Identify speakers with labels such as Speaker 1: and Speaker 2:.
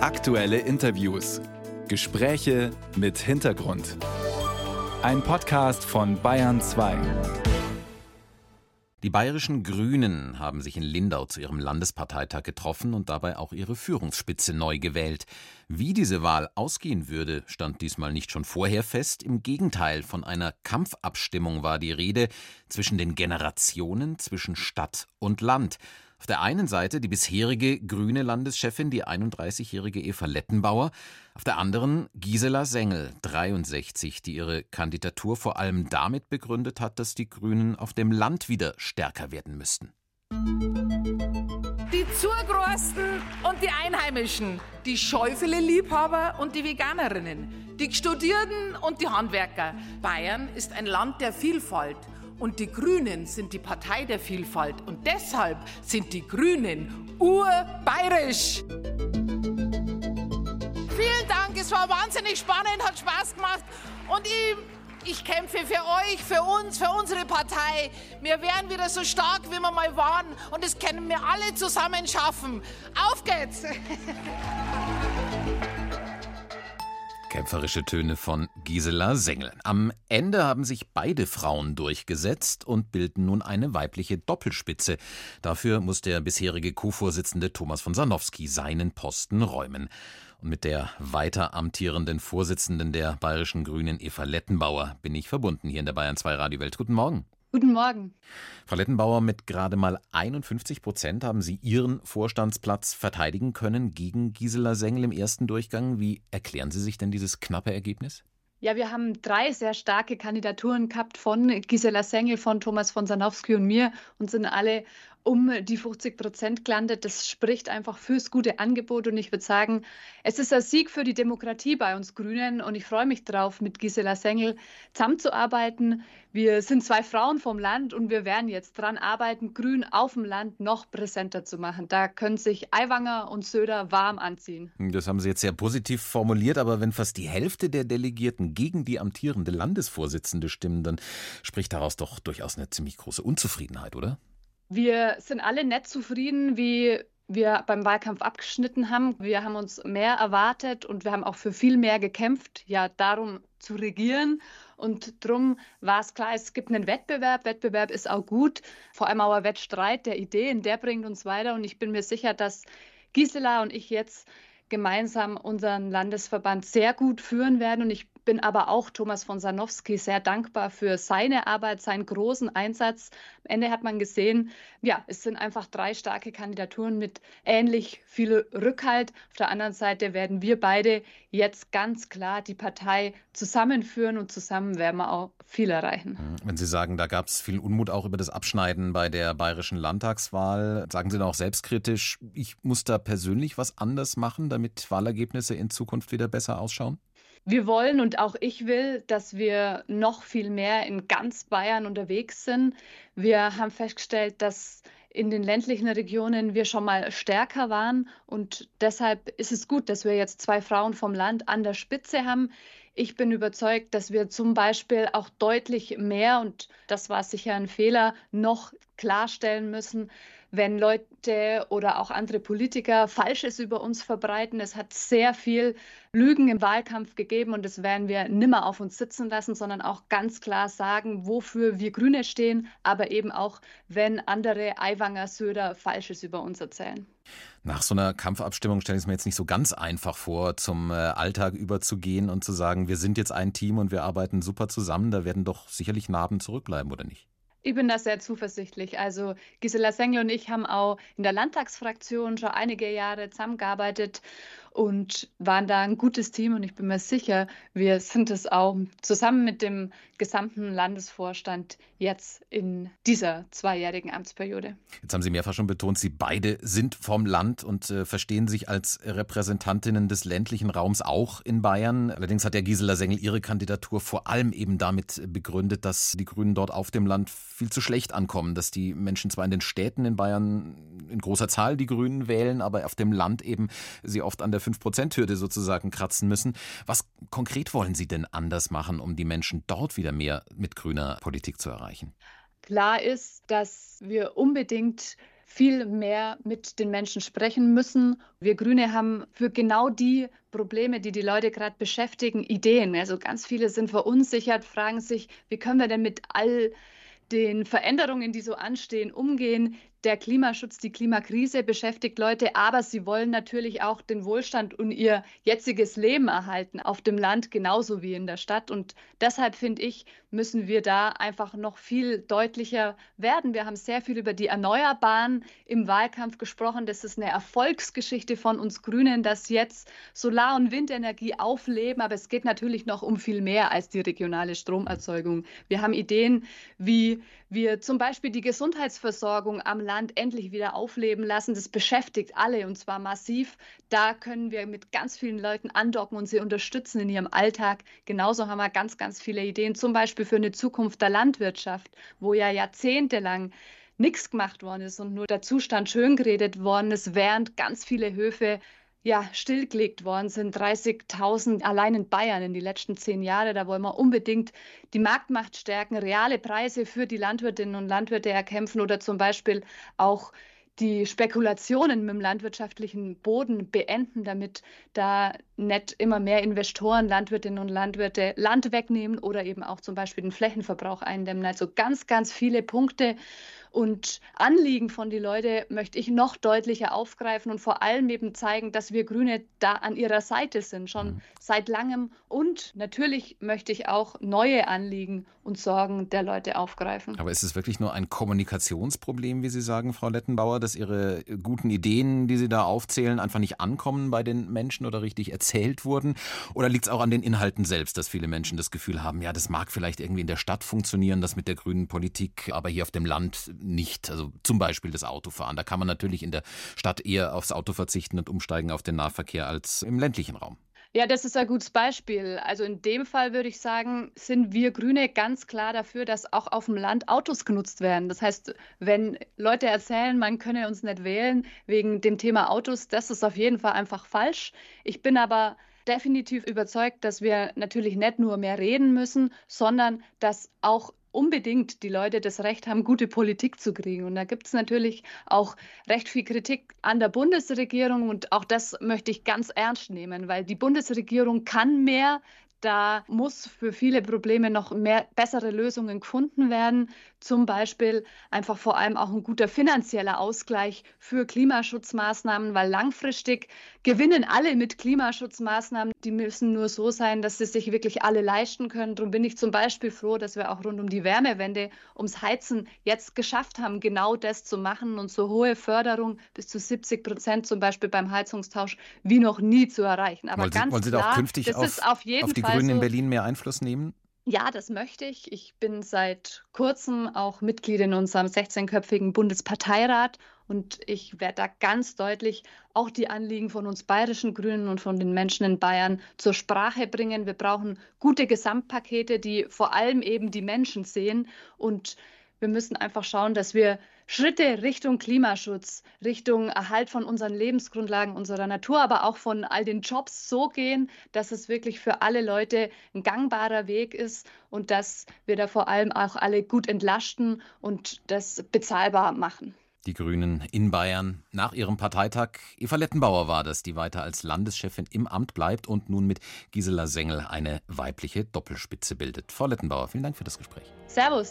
Speaker 1: Aktuelle Interviews. Gespräche mit Hintergrund. Ein Podcast von Bayern 2.
Speaker 2: Die bayerischen Grünen haben sich in Lindau zu ihrem Landesparteitag getroffen und dabei auch ihre Führungsspitze neu gewählt. Wie diese Wahl ausgehen würde, stand diesmal nicht schon vorher fest. Im Gegenteil, von einer Kampfabstimmung war die Rede zwischen den Generationen, zwischen Stadt und Land. Auf der einen Seite die bisherige grüne Landeschefin, die 31-jährige Eva Lettenbauer, auf der anderen Gisela Sengel, 63, die ihre Kandidatur vor allem damit begründet hat, dass die Grünen auf dem Land wieder stärker werden müssten.
Speaker 3: Die Zugrosten und die Einheimischen, die Schäufele-Liebhaber und die Veganerinnen, die Studierten und die Handwerker. Bayern ist ein Land der Vielfalt und die Grünen sind die Partei der Vielfalt. Und deshalb sind die Grünen urbayerisch. Vielen Dank, es war wahnsinnig spannend, hat Spaß gemacht. Und ich, ich kämpfe für euch, für uns, für unsere Partei. Wir werden wieder so stark, wie wir mal waren. Und das können wir alle zusammen schaffen. Auf geht's!
Speaker 2: Kämpferische Töne von Gisela Sengel. Am Ende haben sich beide Frauen durchgesetzt und bilden nun eine weibliche Doppelspitze. Dafür muss der bisherige Co-Vorsitzende Thomas von Sanowski seinen Posten räumen. Und mit der weiter amtierenden Vorsitzenden der Bayerischen Grünen Eva Lettenbauer bin ich verbunden hier in der Bayern 2 Radiowelt. Guten Morgen.
Speaker 4: Guten Morgen.
Speaker 2: Frau Lettenbauer, mit gerade mal 51 Prozent haben Sie Ihren Vorstandsplatz verteidigen können gegen Gisela Sengel im ersten Durchgang. Wie erklären Sie sich denn dieses knappe Ergebnis?
Speaker 4: Ja, wir haben drei sehr starke Kandidaturen gehabt von Gisela Sengel, von Thomas von Sanowski und mir und sind alle um die 50 Prozent gelandet. Das spricht einfach fürs gute Angebot. Und ich würde sagen, es ist ein Sieg für die Demokratie bei uns Grünen. Und ich freue mich darauf, mit Gisela Sengel zusammenzuarbeiten. Wir sind zwei Frauen vom Land und wir werden jetzt dran arbeiten, Grün auf dem Land noch präsenter zu machen. Da können sich Aiwanger und Söder warm anziehen.
Speaker 2: Das haben Sie jetzt sehr positiv formuliert, aber wenn fast die Hälfte der Delegierten gegen die amtierende Landesvorsitzende stimmen, dann spricht daraus doch durchaus eine ziemlich große Unzufriedenheit, oder?
Speaker 4: Wir sind alle nett zufrieden, wie wir beim Wahlkampf abgeschnitten haben. Wir haben uns mehr erwartet und wir haben auch für viel mehr gekämpft, ja, darum zu regieren. Und darum war es klar, es gibt einen Wettbewerb. Wettbewerb ist auch gut, vor allem auch ein Wettstreit der Ideen, der bringt uns weiter. Und ich bin mir sicher, dass Gisela und ich jetzt gemeinsam unseren Landesverband sehr gut führen werden. Und ich bin aber auch Thomas von Sanowski sehr dankbar für seine Arbeit, seinen großen Einsatz. Am Ende hat man gesehen, ja, es sind einfach drei starke Kandidaturen mit ähnlich viel Rückhalt. Auf der anderen Seite werden wir beide jetzt ganz klar die Partei zusammenführen und zusammen werden wir auch viel erreichen.
Speaker 2: Mhm. Wenn Sie sagen, da gab es viel Unmut auch über das Abschneiden bei der bayerischen Landtagswahl, sagen Sie dann auch selbstkritisch, ich muss da persönlich was anders machen, damit Wahlergebnisse in Zukunft wieder besser ausschauen?
Speaker 4: Wir wollen und auch ich will, dass wir noch viel mehr in ganz Bayern unterwegs sind. Wir haben festgestellt, dass in den ländlichen Regionen wir schon mal stärker waren und deshalb ist es gut, dass wir jetzt zwei Frauen vom Land an der Spitze haben. Ich bin überzeugt, dass wir zum Beispiel auch deutlich mehr, und das war sicher ein Fehler, noch klarstellen müssen, wenn Leute oder auch andere Politiker Falsches über uns verbreiten. Es hat sehr viel Lügen im Wahlkampf gegeben und das werden wir nimmer auf uns sitzen lassen, sondern auch ganz klar sagen, wofür wir Grüne stehen, aber eben auch, wenn andere Aiwanger, Söder Falsches über uns erzählen.
Speaker 2: Nach so einer Kampfabstimmung stelle ich es mir jetzt nicht so ganz einfach vor, zum äh, Alltag überzugehen und zu sagen, wir sind jetzt ein Team und wir arbeiten super zusammen. Da werden doch sicherlich Narben zurückbleiben, oder nicht?
Speaker 4: Ich bin da sehr zuversichtlich. Also Gisela Sengel und ich haben auch in der Landtagsfraktion schon einige Jahre zusammengearbeitet und waren da ein gutes Team und ich bin mir sicher, wir sind es auch zusammen mit dem gesamten Landesvorstand jetzt in dieser zweijährigen Amtsperiode.
Speaker 2: Jetzt haben Sie mehrfach schon betont, Sie beide sind vom Land und äh, verstehen sich als Repräsentantinnen des ländlichen Raums auch in Bayern. Allerdings hat ja Gisela Sengel ihre Kandidatur vor allem eben damit begründet, dass die Grünen dort auf dem Land viel zu schlecht ankommen, dass die Menschen zwar in den Städten in Bayern in großer Zahl die Grünen wählen, aber auf dem Land eben sie oft an der 5-Prozent-Hürde sozusagen kratzen müssen. Was konkret wollen Sie denn anders machen, um die Menschen dort wieder mehr mit grüner Politik zu erreichen?
Speaker 4: Klar ist, dass wir unbedingt viel mehr mit den Menschen sprechen müssen. Wir Grüne haben für genau die Probleme, die die Leute gerade beschäftigen, Ideen. Also ganz viele sind verunsichert, fragen sich, wie können wir denn mit all den Veränderungen, die so anstehen, umgehen. Der Klimaschutz, die Klimakrise beschäftigt Leute, aber sie wollen natürlich auch den Wohlstand und ihr jetziges Leben erhalten, auf dem Land genauso wie in der Stadt. Und deshalb finde ich, müssen wir da einfach noch viel deutlicher werden. Wir haben sehr viel über die Erneuerbaren im Wahlkampf gesprochen. Das ist eine Erfolgsgeschichte von uns Grünen, dass jetzt Solar- und Windenergie aufleben. Aber es geht natürlich noch um viel mehr als die regionale Stromerzeugung. Wir haben Ideen, wie wir zum Beispiel die Gesundheitsversorgung am Land endlich wieder aufleben lassen. Das beschäftigt alle und zwar massiv. Da können wir mit ganz vielen Leuten andocken und sie unterstützen in ihrem Alltag. Genauso haben wir ganz, ganz viele Ideen, zum Beispiel für eine Zukunft der Landwirtschaft, wo ja jahrzehntelang nichts gemacht worden ist und nur der Zustand schön geredet worden ist, während ganz viele Höfe ja, stillgelegt worden sind. 30.000 allein in Bayern in die letzten zehn Jahre. Da wollen wir unbedingt die Marktmacht stärken, reale Preise für die Landwirtinnen und Landwirte erkämpfen oder zum Beispiel auch die Spekulationen mit dem landwirtschaftlichen Boden beenden, damit da nicht immer mehr Investoren, Landwirtinnen und Landwirte Land wegnehmen oder eben auch zum Beispiel den Flächenverbrauch eindämmen. Also ganz, ganz viele Punkte und Anliegen von den Leuten möchte ich noch deutlicher aufgreifen und vor allem eben zeigen, dass wir Grüne da an ihrer Seite sind, schon mhm. seit langem. Und natürlich möchte ich auch neue Anliegen und Sorgen der Leute aufgreifen.
Speaker 2: Aber ist es wirklich nur ein Kommunikationsproblem, wie Sie sagen, Frau Lettenbauer, dass Ihre guten Ideen, die Sie da aufzählen, einfach nicht ankommen bei den Menschen oder richtig erzählt wurden? Oder liegt es auch an den Inhalten selbst, dass viele Menschen das Gefühl haben, ja, das mag vielleicht irgendwie in der Stadt funktionieren, das mit der grünen Politik, aber hier auf dem Land nicht. Also zum Beispiel das Autofahren. Da kann man natürlich in der Stadt eher aufs Auto verzichten und umsteigen auf den Nahverkehr als im ländlichen Raum.
Speaker 4: Ja, das ist ein gutes Beispiel. Also in dem Fall würde ich sagen, sind wir Grüne ganz klar dafür, dass auch auf dem Land Autos genutzt werden. Das heißt, wenn Leute erzählen, man könne uns nicht wählen wegen dem Thema Autos, das ist auf jeden Fall einfach falsch. Ich bin aber definitiv überzeugt, dass wir natürlich nicht nur mehr reden müssen, sondern dass auch unbedingt die Leute das Recht haben, gute Politik zu kriegen. Und da gibt es natürlich auch recht viel Kritik an der Bundesregierung und auch das möchte ich ganz ernst nehmen, weil die Bundesregierung kann mehr, da muss für viele Probleme noch mehr bessere Lösungen gefunden werden. Zum Beispiel einfach vor allem auch ein guter finanzieller Ausgleich für Klimaschutzmaßnahmen, weil langfristig gewinnen alle mit Klimaschutzmaßnahmen. Die müssen nur so sein, dass sie sich wirklich alle leisten können. Darum bin ich zum Beispiel froh, dass wir auch rund um die Wärmewende, ums Heizen jetzt geschafft haben, genau das zu machen und so hohe Förderung bis zu 70 Prozent zum Beispiel beim Heizungstausch wie noch nie zu erreichen.
Speaker 2: Aber wollen Sie, ganz wollen Sie klar, da auch künftig auf, auf, auf die Fall Grünen so, in Berlin mehr Einfluss nehmen?
Speaker 4: Ja, das möchte ich. Ich bin seit kurzem auch Mitglied in unserem 16-köpfigen Bundesparteirat und ich werde da ganz deutlich auch die Anliegen von uns bayerischen Grünen und von den Menschen in Bayern zur Sprache bringen. Wir brauchen gute Gesamtpakete, die vor allem eben die Menschen sehen und wir müssen einfach schauen, dass wir Schritte Richtung Klimaschutz, Richtung Erhalt von unseren Lebensgrundlagen, unserer Natur, aber auch von all den Jobs so gehen, dass es wirklich für alle Leute ein gangbarer Weg ist und dass wir da vor allem auch alle gut entlasten und das bezahlbar machen.
Speaker 2: Die Grünen in Bayern nach ihrem Parteitag. Eva Lettenbauer war das, die weiter als Landeschefin im Amt bleibt und nun mit Gisela Sengel eine weibliche Doppelspitze bildet. Frau Lettenbauer, vielen Dank für das Gespräch.
Speaker 4: Servus.